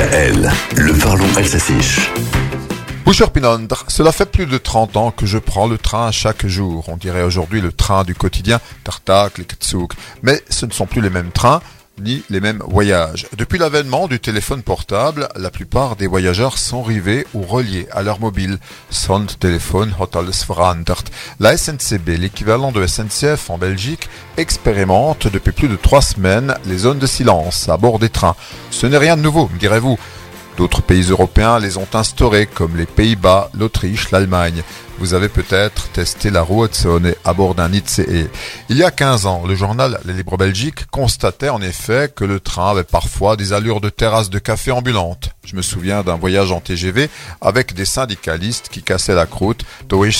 DKL, le parlons alsacien. Pinondre, cela fait plus de 30 ans que je prends le train chaque jour. On dirait aujourd'hui le train du quotidien, Tartak, Liktsuk. Mais ce ne sont plus les mêmes trains, ni les mêmes voyages. Depuis l'avènement du téléphone portable, la plupart des voyageurs sont rivés ou reliés à leur mobile. Sond téléphone hotels verandert. La SNCB, l'équivalent de SNCF en Belgique, expérimente depuis plus de trois semaines les zones de silence à bord des trains. Ce n'est rien de nouveau, me direz-vous. D'autres pays européens les ont instaurés, comme les Pays-Bas, l'Autriche, l'Allemagne. Vous avez peut-être testé la roue Hudson à bord d'un ICE. Il y a 15 ans, le journal Les Libres Belgique constatait en effet que le train avait parfois des allures de terrasse de café ambulante. Je me souviens d'un voyage en TGV avec des syndicalistes qui cassaient la croûte. Comme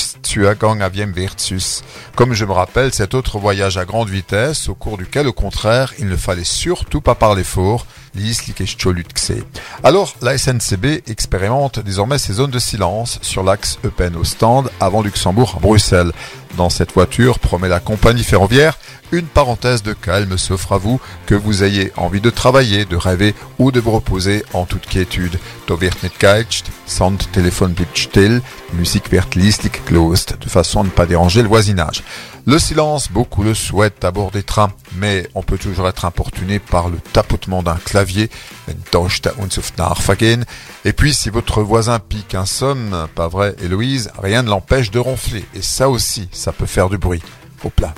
je me rappelle cet autre voyage à grande vitesse au cours duquel au contraire il ne fallait surtout pas parler fort. Alors la SNCB expérimente désormais ces zones de silence sur l'axe Eupen au avant Luxembourg Bruxelles. Dans cette voiture, promet la compagnie ferroviaire, une parenthèse de calme s'offre à vous, que vous ayez envie de travailler, de rêver ou de vous reposer en toute quiétude. Wird nicht Sound bleibt still, musique wird leislich closed, de façon à ne pas déranger le voisinage. Le silence, beaucoup le souhaitent à bord des trains, mais on peut toujours être importuné par le tapotement d'un clavier, et puis si votre voisin pique un somme, pas vrai Héloïse, rien ne l'empêche de ronfler, et ça aussi, ça peut faire du bruit. Hop là,